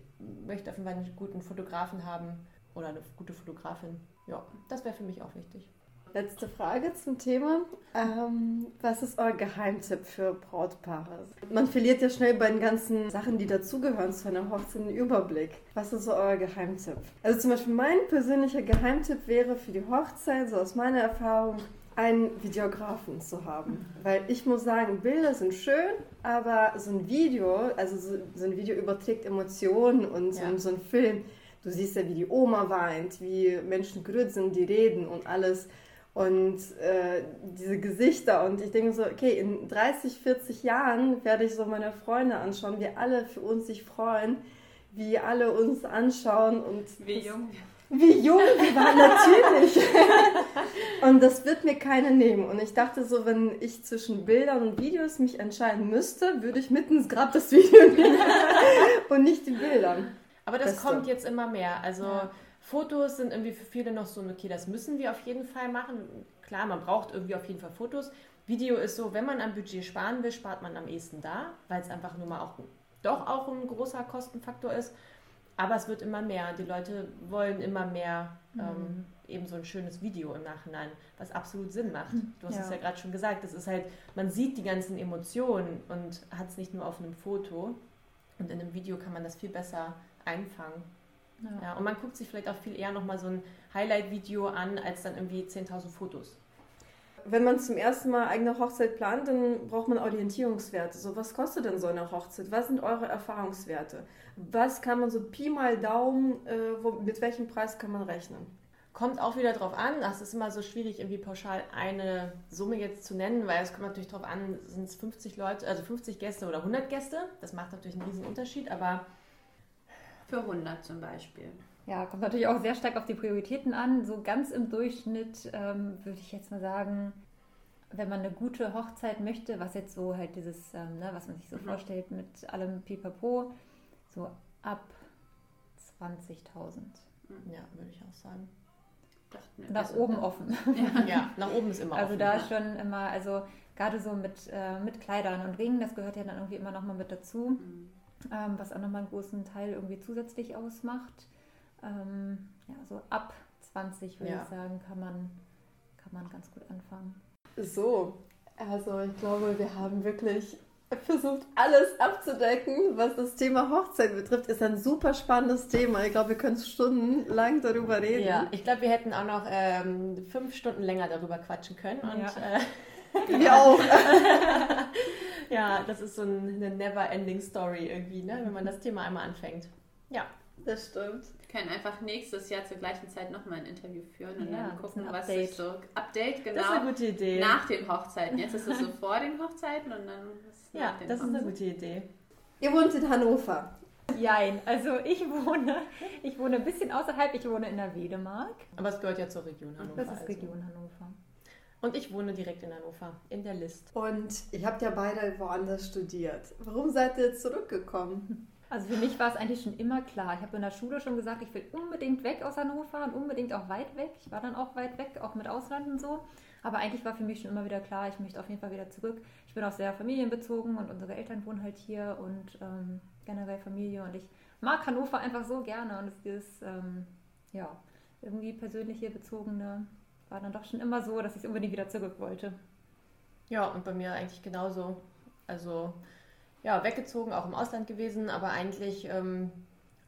möchte auf jeden Fall einen guten Fotografen haben oder eine gute Fotografin. Ja, das wäre für mich auch wichtig.
Letzte Frage zum Thema. Ähm, was ist euer Geheimtipp für Brautpaare? Man verliert ja schnell bei den ganzen Sachen, die dazugehören zu einer Hochzeit, den Überblick. Was ist so euer Geheimtipp? Also zum Beispiel mein persönlicher Geheimtipp wäre für die Hochzeit, so aus meiner Erfahrung, einen Videografen zu haben. Weil ich muss sagen, Bilder sind schön, aber so ein Video, also so, so ein Video überträgt Emotionen und ja. so ein Film, du siehst ja, wie die Oma weint, wie Menschen gerührt sind, die reden und alles und äh, diese Gesichter. Und ich denke so, okay, in 30, 40 Jahren werde ich so meine Freunde anschauen, wie alle für uns sich freuen, wie alle uns anschauen und
wie jung.
Wie jung wir waren, natürlich. und das wird mir keiner nehmen. Und ich dachte so, wenn ich zwischen Bildern und Videos mich entscheiden müsste, würde ich mitten gerade das Video nehmen und nicht die Bilder.
Aber das Beste. kommt jetzt immer mehr. Also ja. Fotos sind irgendwie für viele noch so, okay, das müssen wir auf jeden Fall machen. Klar, man braucht irgendwie auf jeden Fall Fotos. Video ist so, wenn man am Budget sparen will, spart man am ehesten da, weil es einfach nur mal auch doch auch ein großer Kostenfaktor ist. Aber es wird immer mehr. Die Leute wollen immer mehr mhm. ähm, eben so ein schönes Video im Nachhinein, was absolut Sinn macht. Du hast ja. es ja gerade schon gesagt. Das ist halt, man sieht die ganzen Emotionen und hat es nicht nur auf einem Foto. Und in einem Video kann man das viel besser einfangen. Ja. ja. und man guckt sich vielleicht auch viel eher nochmal so ein Highlight-Video an, als dann irgendwie 10.000 Fotos.
Wenn man zum ersten Mal eigene Hochzeit plant, dann braucht man Orientierungswerte. So, was kostet denn so eine Hochzeit? Was sind eure Erfahrungswerte? Was kann man so Pi mal Daumen, äh, wo, mit welchem Preis kann man rechnen?
Kommt auch wieder drauf an. Das ist immer so schwierig, irgendwie pauschal eine Summe jetzt zu nennen, weil es kommt natürlich drauf an, sind es 50 Leute, also 50 Gäste oder 100 Gäste. Das macht natürlich einen riesen Unterschied, aber
für 100 zum Beispiel.
Ja, kommt natürlich auch sehr stark auf die Prioritäten an. So ganz im Durchschnitt ähm, würde ich jetzt mal sagen, wenn man eine gute Hochzeit möchte, was jetzt so halt dieses, ähm, ne, was man sich so mhm. vorstellt mit allem Pipapo, so ab 20.000.
Ja, würde ich auch sagen.
Nach also, oben offen.
Ja, ja, nach oben ist immer
also offen. Also da ja. schon immer, also gerade so mit, äh, mit Kleidern und Ringen, das gehört ja dann irgendwie immer nochmal mit dazu. Mhm ähm, was auch nochmal einen großen Teil irgendwie zusätzlich ausmacht. Ähm, ja, so ab 20 würde ja. ich sagen, kann man, kann man ganz gut anfangen.
So, also ich glaube, wir haben wirklich versucht, alles abzudecken, was das Thema Hochzeit betrifft. Ist ein super spannendes Thema. Ich glaube, wir können stundenlang darüber reden.
Ja, ich glaube, wir hätten auch noch ähm, fünf Stunden länger darüber quatschen können. Und, ja. äh,
wir auch.
ja, das ist so eine never-ending Story irgendwie, ne? wenn man das Thema einmal anfängt.
Ja, das stimmt.
Wir können einfach nächstes Jahr zur gleichen Zeit nochmal ein Interview führen und ja, dann gucken, was sich so. Update, genau. Das
ist eine gute Idee.
Nach den Hochzeiten. Jetzt ist es so vor den Hochzeiten und dann
ist Ja, das ist eine gute Idee.
Ihr wohnt in Hannover.
Jein, also ich wohne, ich wohne ein bisschen außerhalb, ich wohne in der Wedemark.
Aber es gehört ja zur Region Hannover.
Das ist also. Region Hannover.
Und ich wohne direkt in Hannover, in der List.
Und ihr habt ja beide woanders studiert. Warum seid ihr zurückgekommen?
Also für mich war es eigentlich schon immer klar. Ich habe in der Schule schon gesagt, ich will unbedingt weg aus Hannover und unbedingt auch weit weg. Ich war dann auch weit weg, auch mit Ausland und so. Aber eigentlich war für mich schon immer wieder klar, ich möchte auf jeden Fall wieder zurück. Ich bin auch sehr familienbezogen und unsere Eltern wohnen halt hier und ähm, generell Familie und ich mag Hannover einfach so gerne und es ist ähm, ja irgendwie persönliche bezogene war dann doch schon immer so, dass ich unbedingt wieder zurück wollte.
Ja, und bei mir eigentlich genauso. Also ja, weggezogen, auch im Ausland gewesen, aber eigentlich ähm,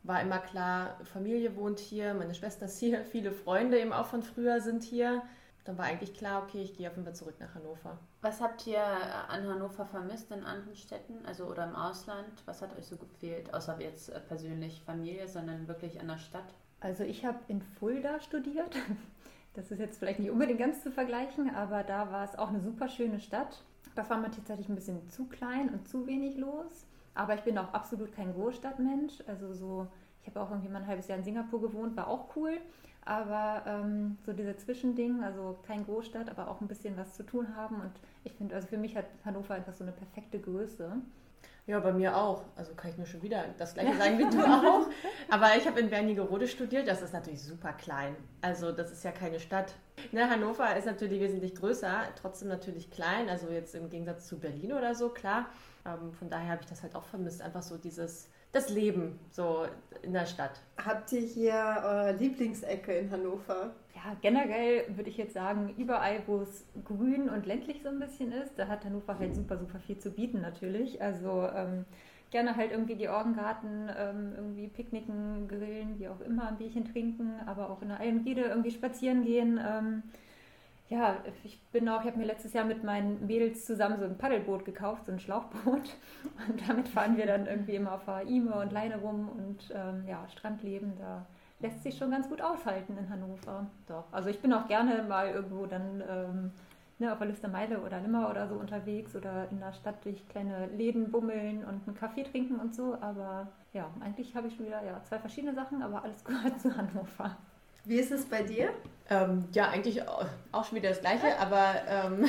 war immer klar, Familie wohnt hier, meine Schwester ist hier, viele Freunde eben auch von früher sind hier. Dann war eigentlich klar, okay, ich gehe auf jeden Fall zurück nach Hannover.
Was habt ihr an Hannover vermisst in anderen Städten, also oder im Ausland? Was hat euch so gefehlt, außer jetzt äh, persönlich Familie, sondern wirklich an der Stadt?
Also ich habe in Fulda studiert. Das ist jetzt vielleicht nicht unbedingt ganz zu vergleichen, aber da war es auch eine super schöne Stadt. Das war mir tatsächlich ein bisschen zu klein und zu wenig los. Aber ich bin auch absolut kein Großstadtmensch. Also so, ich habe auch irgendwie mal ein halbes Jahr in Singapur gewohnt, war auch cool. Aber ähm, so diese Zwischending, also kein Großstadt, aber auch ein bisschen was zu tun haben. Und ich finde, also für mich hat Hannover einfach so eine perfekte Größe.
Ja, bei mir auch. Also kann ich nur schon wieder das gleiche sagen wie du auch. Aber ich habe in Wernigerode studiert. Das ist natürlich super klein. Also das ist ja keine Stadt. Ne, Hannover ist natürlich wesentlich größer, trotzdem natürlich klein. Also jetzt im Gegensatz zu Berlin oder so, klar. Ähm, von daher habe ich das halt auch vermisst. Einfach so dieses das Leben so in der Stadt.
Habt ihr hier eure Lieblingsecke in Hannover?
Ja, generell würde ich jetzt sagen, überall, wo es grün und ländlich so ein bisschen ist, da hat Hannover halt super, super viel zu bieten natürlich. Also ähm, gerne halt irgendwie die Orgengarten, ähm, irgendwie picknicken, grillen, wie auch immer, ein Bierchen trinken, aber auch in der Almriede irgendwie spazieren gehen. Ähm, ja, ich bin auch, ich habe mir letztes Jahr mit meinen Mädels zusammen so ein Paddelboot gekauft, so ein Schlauchboot. Und damit fahren wir dann irgendwie immer auf der Ime und Leine rum und ähm, ja, Strandleben, da lässt sich schon ganz gut aushalten in Hannover. Doch. Also ich bin auch gerne mal irgendwo dann ähm, ne, auf der Lüstermeile oder Limmer oder so unterwegs oder in der Stadt durch kleine Läden bummeln und einen Kaffee trinken und so. Aber ja, eigentlich habe ich schon wieder ja, zwei verschiedene Sachen, aber alles gehört zu Hannover.
Wie ist es bei dir?
Ähm, ja, eigentlich auch schon wieder das Gleiche, aber ähm,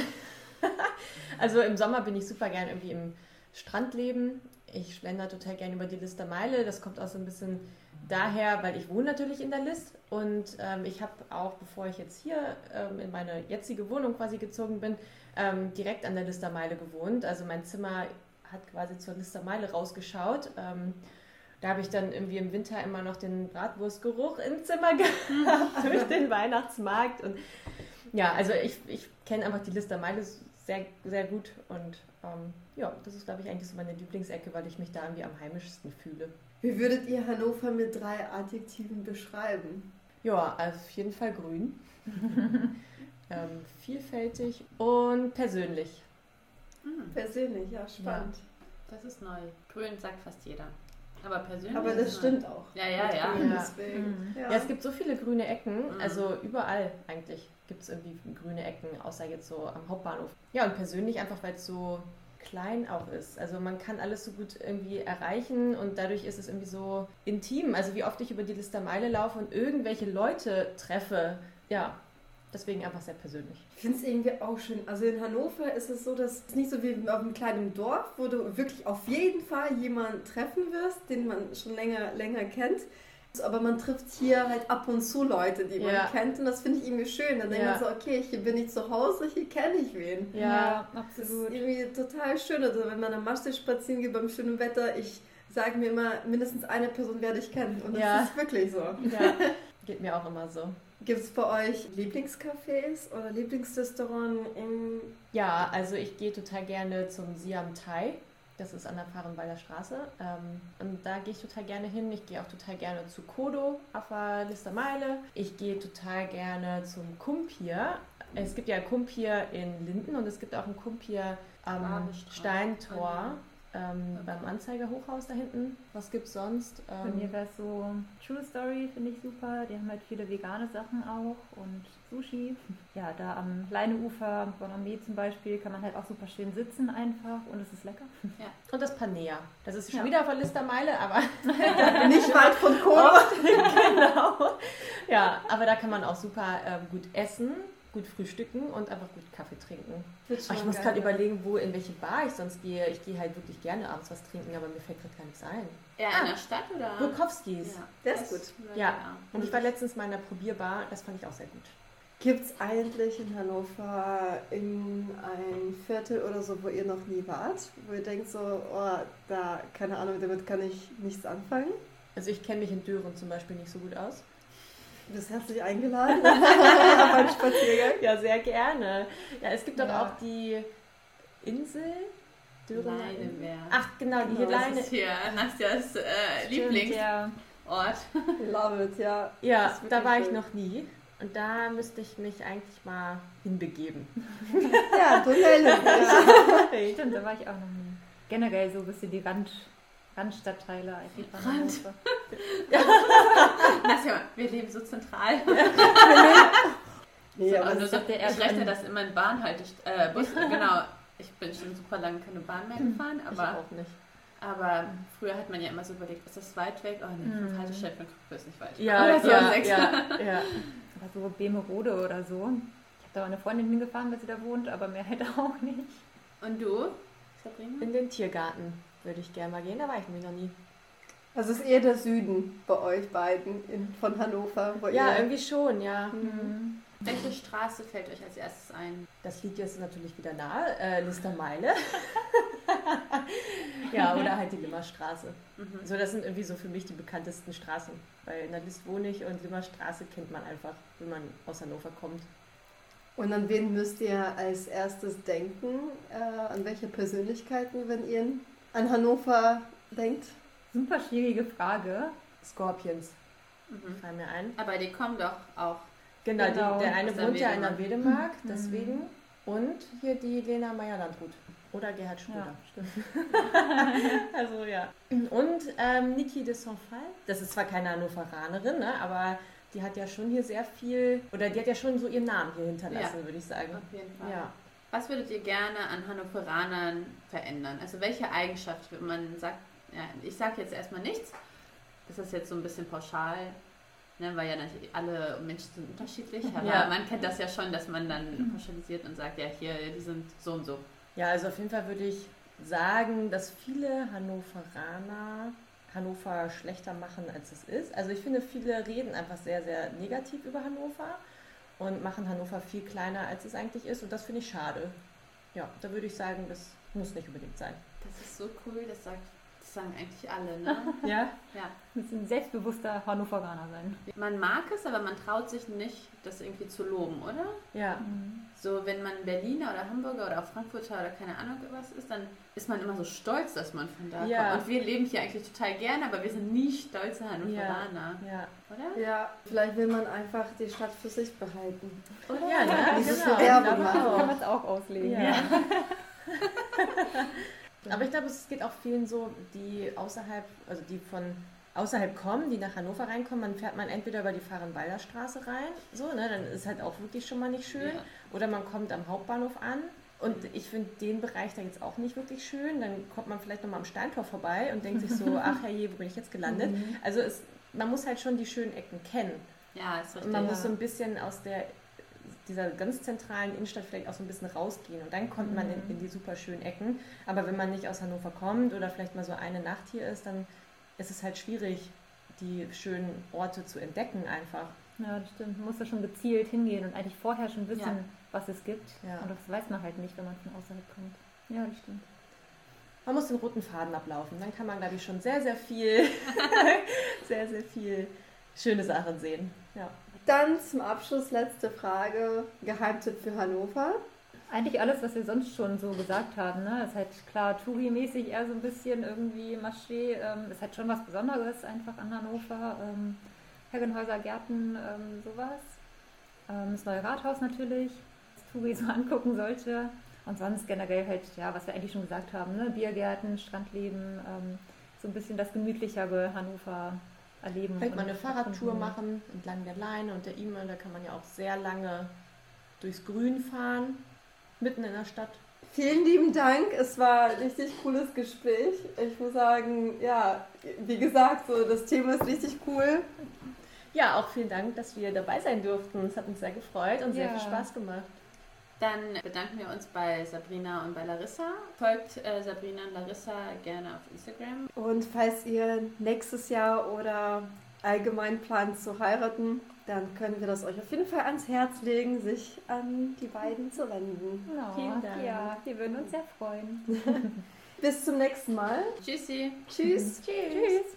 also im Sommer bin ich super gern irgendwie im Strandleben. Ich schlender total gern über die Lister Meile. Das kommt auch so ein bisschen daher, weil ich wohne natürlich in der List und ähm, ich habe auch, bevor ich jetzt hier ähm, in meine jetzige Wohnung quasi gezogen bin, ähm, direkt an der Lister Meile gewohnt. Also mein Zimmer hat quasi zur Lister Meile rausgeschaut. Ähm, da habe ich dann irgendwie im Winter immer noch den Bratwurstgeruch im Zimmer gehabt durch den Weihnachtsmarkt. Und ja, also ich, ich kenne einfach die Lister Meile sehr, sehr gut und ähm, ja, das ist, glaube ich, eigentlich so meine Lieblingsecke, weil ich mich da irgendwie am heimischsten fühle.
Wie würdet ihr Hannover mit drei Adjektiven beschreiben?
Ja, auf jeden Fall grün, ähm, vielfältig und persönlich.
Hm. Persönlich, ja, spannend.
Ja, das ist neu. Grün sagt fast jeder. Aber persönlich.
Aber das stimmt auch.
Ja, ja, ja.
Ja. Mhm. ja. ja. es gibt so viele grüne Ecken. Mhm. Also überall eigentlich gibt es irgendwie grüne Ecken, außer jetzt so am Hauptbahnhof. Ja, und persönlich einfach, weil es so klein auch ist. Also man kann alles so gut irgendwie erreichen und dadurch ist es irgendwie so intim. Also wie oft ich über die Listermeile laufe und irgendwelche Leute treffe, ja, deswegen einfach sehr persönlich.
Ich finde es irgendwie auch schön. Also in Hannover ist es so, dass es nicht so wie auf einem kleinen Dorf, wo du wirklich auf jeden Fall jemanden treffen wirst, den man schon länger, länger kennt. Aber man trifft hier halt ab und zu Leute, die man ja. kennt und das finde ich irgendwie schön. Dann denkt ja. man so, okay, hier bin ich zu Hause, hier kenne ich wen.
Ja, ja,
absolut. Das ist irgendwie total schön. Also wenn man am Marschtier spazieren geht beim schönen Wetter, ich sage mir immer, mindestens eine Person werde ich kennen. Und das ist wirklich so. Ja,
geht mir auch immer so.
Gibt es bei euch Lieblingscafés oder Lieblingsrestaurant? Im
ja, also ich gehe total gerne zum Siam Thai. Das ist an der Fahrenwalder Straße. Ähm, und da gehe ich total gerne hin. Ich gehe auch total gerne zu Kodo der Listermeile. Ich gehe total gerne zum Kumpier. Es gibt ja Kumpier in Linden und es gibt auch ein Kumpier am Steintor ähm, beim Anzeigerhochhaus da hinten. Was gibt's sonst?
Ähm, Bei mir wäre es so True Story, finde ich super. Die haben halt viele vegane Sachen auch und Sushi. Ja, da am Leineufer, Bonamé zum Beispiel, kann man halt auch super schön sitzen einfach und es ist lecker.
Ja. Und das Panea. Das ist schon ja. wieder von Listermeile, aber
nicht weit von Kohl.
genau. Ja, aber da kann man auch super ähm, gut essen gut frühstücken und einfach gut Kaffee trinken. ich muss gerade überlegen, wo in welche Bar ich sonst gehe. Ich gehe halt wirklich gerne abends was trinken, aber mir fällt gerade gar nichts ein.
Ja, ah, in der Stadt oder?
Bukowskis.
Ja, der ist gut.
Ja. Und ich war letztens mal in der Probierbar, das fand ich auch sehr gut.
Gibt es eigentlich in Hannover in ein Viertel oder so, wo ihr noch nie wart? Wo ihr denkt so, oh, da, keine Ahnung, damit kann ich nichts anfangen?
Also ich kenne mich in Düren zum Beispiel nicht so gut aus.
Du bist herzlich eingeladen auf einen
Spaziergang. Ja, sehr gerne. Ja, es gibt ja. doch auch die Insel.
Düren. Leineberg.
Ach, genau, die genau,
Leine. Das ist hier Nastias äh, Lieblingsort. Ja.
Love it, ja.
Ja, da war schön. ich noch nie. Und da müsste ich mich eigentlich mal hinbegeben.
ja, meldest
dich. Stimmt, da war ich auch noch nie. Generell so ein bisschen die Rand, Randstadtteile eigentlich Rand.
ja, wir leben so zentral. nee, so, aber also, ich rechne das immer in Bahn halt. äh, Bus, genau. Ich bin schon super lange keine Bahn mehr gefahren, aber
ich auch nicht.
Aber früher hat man ja immer so überlegt, ist das weit weg? Oh nee, fünf mm. Haltestellen von Krüppel ist nicht weit.
Ja, ja, ja, ja, ja.
Oder so Bemerode oder so. Ich habe da eine Freundin hingefahren, weil sie da wohnt, aber mehr halt auch nicht.
Und du,
Sabrina? In den Tiergarten würde ich gerne mal gehen, da war ich nämlich noch nie.
Also ist eher der Süden bei euch beiden in, von Hannover?
ja, ihr... irgendwie schon, ja. Mhm.
Welche Straße fällt euch als erstes ein?
Das liegt jetzt natürlich wieder nahe, äh, Listermeile. ja, oder halt die Limmerstraße. Mhm. So, das sind irgendwie so für mich die bekanntesten Straßen. Weil in der List wohne ich und Limmerstraße kennt man einfach, wenn man aus Hannover kommt.
Und an wen müsst ihr als erstes denken? Äh, an welche Persönlichkeiten, wenn ihr an Hannover denkt?
Super schwierige Frage.
Scorpions. Mhm. Fallen mir ein.
Aber die kommen doch auch.
Genau, genau. Die, der eine wohnt ja in der Wedemark, mhm. deswegen. Und hier die Lena Meyer-Landrut. Oder Gerhard Schröder. Ja, stimmt. also ja. Und ähm, Niki de Saint-Fall. Das ist zwar keine Hannoveranerin, ne, aber die hat ja schon hier sehr viel, oder die hat ja schon so ihren Namen hier hinterlassen, ja, würde ich sagen.
Auf jeden Fall. Ja. Was würdet ihr gerne an Hannoveranern verändern? Also welche Eigenschaft, wenn man sagt, ja, ich sage jetzt erstmal nichts, das ist jetzt so ein bisschen pauschal, ne, weil ja natürlich alle Menschen sind unterschiedlich, aber ja. man kennt das ja schon, dass man dann pauschalisiert und sagt, ja, hier, die sind so und so.
Ja, also auf jeden Fall würde ich sagen, dass viele Hannoveraner Hannover schlechter machen, als es ist. Also ich finde, viele reden einfach sehr, sehr negativ über Hannover und machen Hannover viel kleiner, als es eigentlich ist. Und das finde ich schade. Ja, da würde ich sagen, das muss nicht unbedingt sein.
Das ist so cool, das sagt sagen eigentlich alle, ne?
ja?
Ja.
Müssen ein selbstbewusster Hannoveraner sein.
Man mag es, aber man traut sich nicht, das irgendwie zu loben, oder?
Ja. Mhm.
So, wenn man Berliner oder Hamburger oder Frankfurter oder keine Ahnung was ist, dann ist man immer so stolz, dass man von da ja. kommt. Und wir leben hier eigentlich total gerne, aber wir sind nie stolze Hannoveraner.
Ja. ja.
Oder?
Ja, vielleicht will man einfach die Stadt für sich behalten.
Oder? Ja, ne?
Dieses genau. Werbung
Kann man es auch auslegen. Ja.
Aber ich glaube, es geht auch vielen so, die außerhalb, also die von außerhalb kommen, die nach Hannover reinkommen, man fährt man entweder über die Fahrenwalder Straße rein, so, ne, dann ist halt auch wirklich schon mal nicht schön, ja. oder man kommt am Hauptbahnhof an. Und ich finde den Bereich da jetzt auch nicht wirklich schön. Dann kommt man vielleicht nochmal am Steintor vorbei und denkt sich so, ach herrje, wo bin ich jetzt gelandet? Mhm. Also es, man muss halt schon die schönen Ecken kennen.
Ja, ist richtig.
Und man muss so ein bisschen aus der dieser ganz zentralen Innenstadt vielleicht auch so ein bisschen rausgehen. Und dann kommt man in, in, die super schönen Ecken. Aber wenn man nicht aus Hannover kommt oder vielleicht mal so eine Nacht hier ist, dann ist es halt schwierig, die schönen Orte zu entdecken einfach.
Ja, das stimmt. Man muss da schon gezielt hingehen und eigentlich vorher schon wissen, ja. was es gibt. Ja. Und das weiß man halt nicht, wenn man von außerhalb kommt. Ja, das stimmt.
Man muss den roten Faden ablaufen. Dann kann man, glaube ich, schon sehr, sehr viel, sehr, sehr viel schöne Sachen sehen. Ja.
Dann zum Abschluss letzte Frage. Geheimtipp für Hannover?
Eigentlich alles, was wir sonst schon so gesagt haben. Ne? Ist halt klar, Touri-mäßig eher so ein bisschen irgendwie Maché. Ähm, ist halt schon was Besonderes einfach an Hannover. Ähm, Herrenhäuser, Gärten, ähm, sowas. Ähm, das neue Rathaus natürlich, das Touri so angucken sollte. Und sonst generell halt, ja, was wir eigentlich schon gesagt haben, ne? Biergärten, Strandleben, ähm, so ein bisschen das gemütlichere Hannover erleben.
Vielleicht mal eine Fahrradtour machen entlang der Leine und der Ime. Da kann man ja auch sehr lange durchs Grün fahren, mitten in der Stadt.
Vielen lieben Dank. Es war ein richtig cooles Gespräch. Ich muss sagen, ja, wie gesagt, so das Thema ist richtig cool.
Ja, auch vielen Dank, dass wir dabei sein durften. Es hat uns sehr gefreut und sehr viel Spaß gemacht.
Dann bedanken wir uns bei Sabrina und bei Larissa. Folgt äh, Sabrina und Larissa gerne auf Instagram.
Und falls ihr nächstes Jahr oder allgemein plant zu heiraten, dann können wir das euch auf jeden Fall ans Herz legen, sich an die beiden zu wenden.
Genau. Vielen Dank. Ja, wir würden uns sehr freuen.
Bis zum nächsten Mal.
Tschüssi.
Tschüss.
Tschüss. Tschüss.